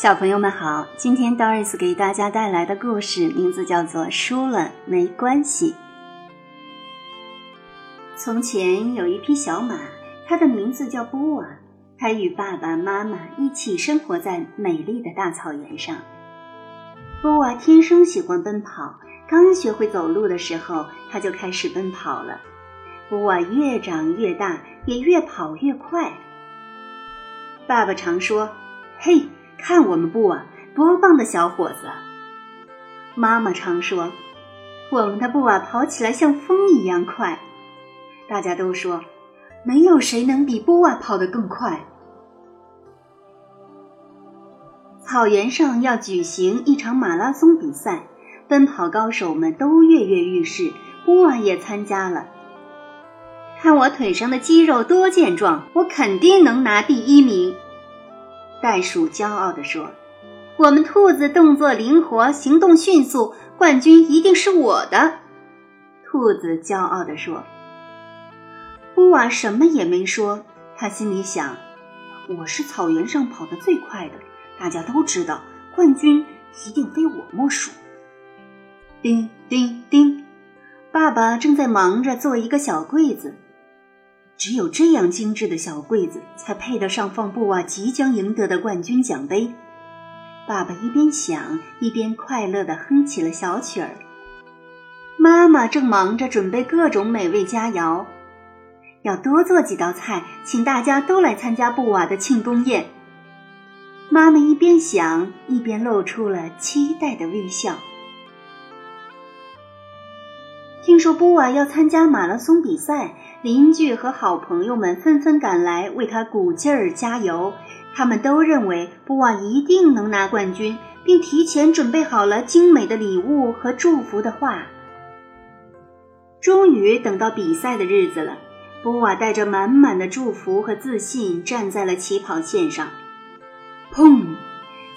小朋友们好，今天 Doris 给大家带来的故事名字叫做《输了没关系》。从前有一匹小马，它的名字叫波瓦，它与爸爸妈妈一起生活在美丽的大草原上。波瓦天生喜欢奔跑，刚学会走路的时候，它就开始奔跑了。波瓦越长越大，也越跑越快。爸爸常说：“嘿。”看我们布瓦，多棒的小伙子！妈妈常说，我们的布瓦跑起来像风一样快。大家都说，没有谁能比布瓦跑得更快。草原上要举行一场马拉松比赛，奔跑高手们都跃跃欲试，布瓦也参加了。看我腿上的肌肉多健壮，我肯定能拿第一名。袋鼠骄傲地说：“我们兔子动作灵活，行动迅速，冠军一定是我的。”兔子骄傲地说。布瓦什么也没说，他心里想：“我是草原上跑得最快的，大家都知道，冠军一定非我莫属。”叮叮叮，爸爸正在忙着做一个小柜子。只有这样精致的小柜子，才配得上放布瓦即将赢得的冠军奖杯。爸爸一边想，一边快乐地哼起了小曲儿。妈妈正忙着准备各种美味佳肴，要多做几道菜，请大家都来参加布瓦的庆功宴。妈妈一边想，一边露出了期待的微笑。听说布瓦要参加马拉松比赛。邻居和好朋友们纷纷赶来为他鼓劲儿加油，他们都认为布瓦一定能拿冠军，并提前准备好了精美的礼物和祝福的话。终于等到比赛的日子了，布瓦带着满满的祝福和自信站在了起跑线上。砰！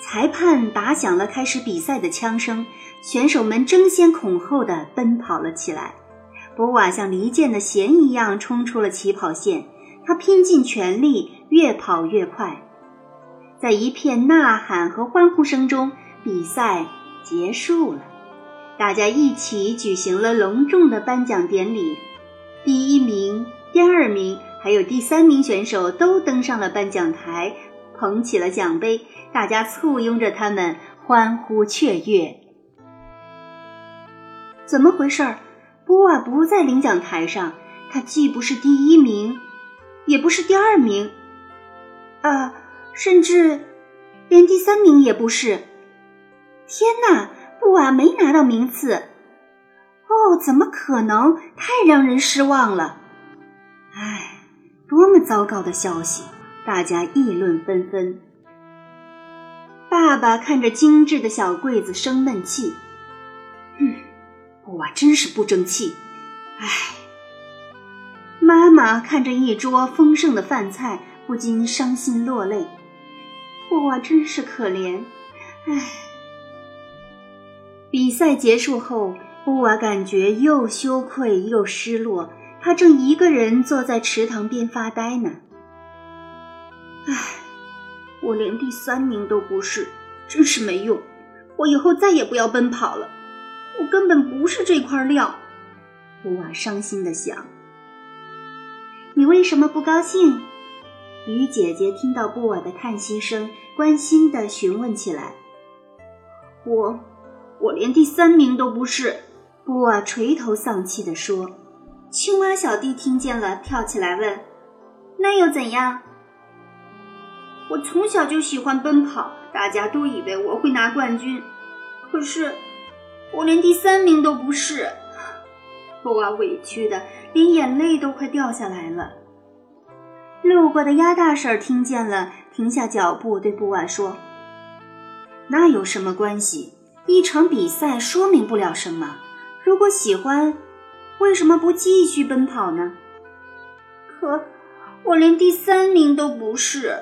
裁判打响了开始比赛的枪声，选手们争先恐后的奔跑了起来。博瓦像离间的弦一样冲出了起跑线，他拼尽全力，越跑越快。在一片呐喊和欢呼声中，比赛结束了。大家一起举行了隆重的颁奖典礼，第一名、第二名还有第三名选手都登上了颁奖台，捧起了奖杯，大家簇拥着他们，欢呼雀跃。怎么回事儿？波瓦不在领奖台上，他既不是第一名，也不是第二名，啊，甚至连第三名也不是。天哪，布瓦没拿到名次！哦，怎么可能？太让人失望了！唉，多么糟糕的消息！大家议论纷纷。爸爸看着精致的小柜子，生闷气。嗯。布瓦真是不争气，唉。妈妈看着一桌丰盛的饭菜，不禁伤心落泪。布瓦真是可怜，唉。比赛结束后，布瓦感觉又羞愧又失落。他正一个人坐在池塘边发呆呢。唉，我连第三名都不是，真是没用。我以后再也不要奔跑了。我根本不是这块料，布瓦伤心的想。你为什么不高兴？鱼姐姐听到布瓦的叹息声，关心的询问起来。我，我连第三名都不是。布瓦垂头丧气的说。青蛙小弟听见了，跳起来问：“那又怎样？”我从小就喜欢奔跑，大家都以为我会拿冠军，可是我连第三名都不是。布娃委屈的连眼泪都快掉下来了。路过的鸭大婶听见了，停下脚步对布娃说：“那有什么关系？一场比赛说明不了什么。如果喜欢，为什么不继续奔跑呢？”可我连第三名都不是。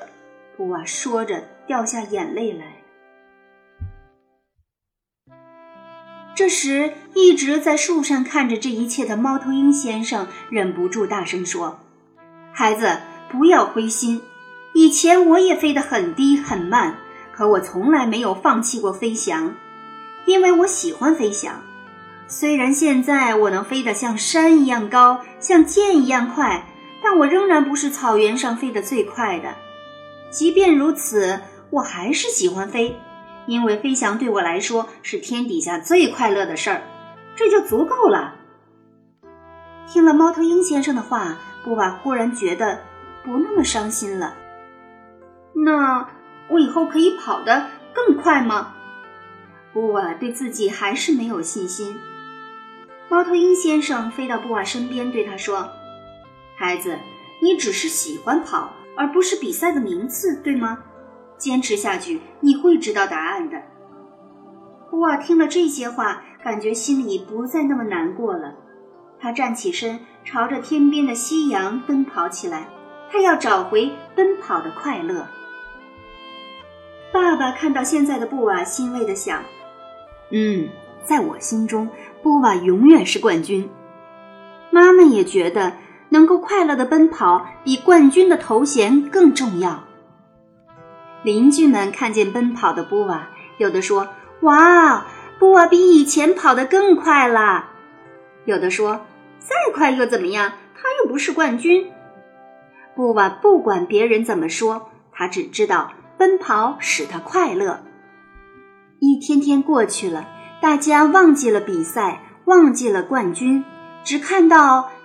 布娃说着掉下眼泪来。这时，一直在树上看着这一切的猫头鹰先生忍不住大声说：“孩子，不要灰心。以前我也飞得很低很慢，可我从来没有放弃过飞翔，因为我喜欢飞翔。虽然现在我能飞得像山一样高，像箭一样快，但我仍然不是草原上飞得最快的。即便如此，我还是喜欢飞。”因为飞翔对我来说是天底下最快乐的事儿，这就足够了。听了猫头鹰先生的话，布瓦忽然觉得不那么伤心了。那我以后可以跑得更快吗？布瓦对自己还是没有信心。猫头鹰先生飞到布瓦身边，对他说：“孩子，你只是喜欢跑，而不是比赛的名次，对吗？”坚持下去，你会知道答案的。布瓦听了这些话，感觉心里不再那么难过了。他站起身，朝着天边的夕阳奔跑起来。他要找回奔跑的快乐。爸爸看到现在的布瓦，欣慰地想：“嗯，在我心中，布瓦永远是冠军。”妈妈也觉得，能够快乐的奔跑，比冠军的头衔更重要。邻居们看见奔跑的布瓦，有的说：“哇，布瓦比以前跑得更快了。”有的说：“再快又怎么样？他又不是冠军。”布瓦不管别人怎么说，他只知道奔跑使他快乐。一天天过去了，大家忘记了比赛，忘记了冠军，只看到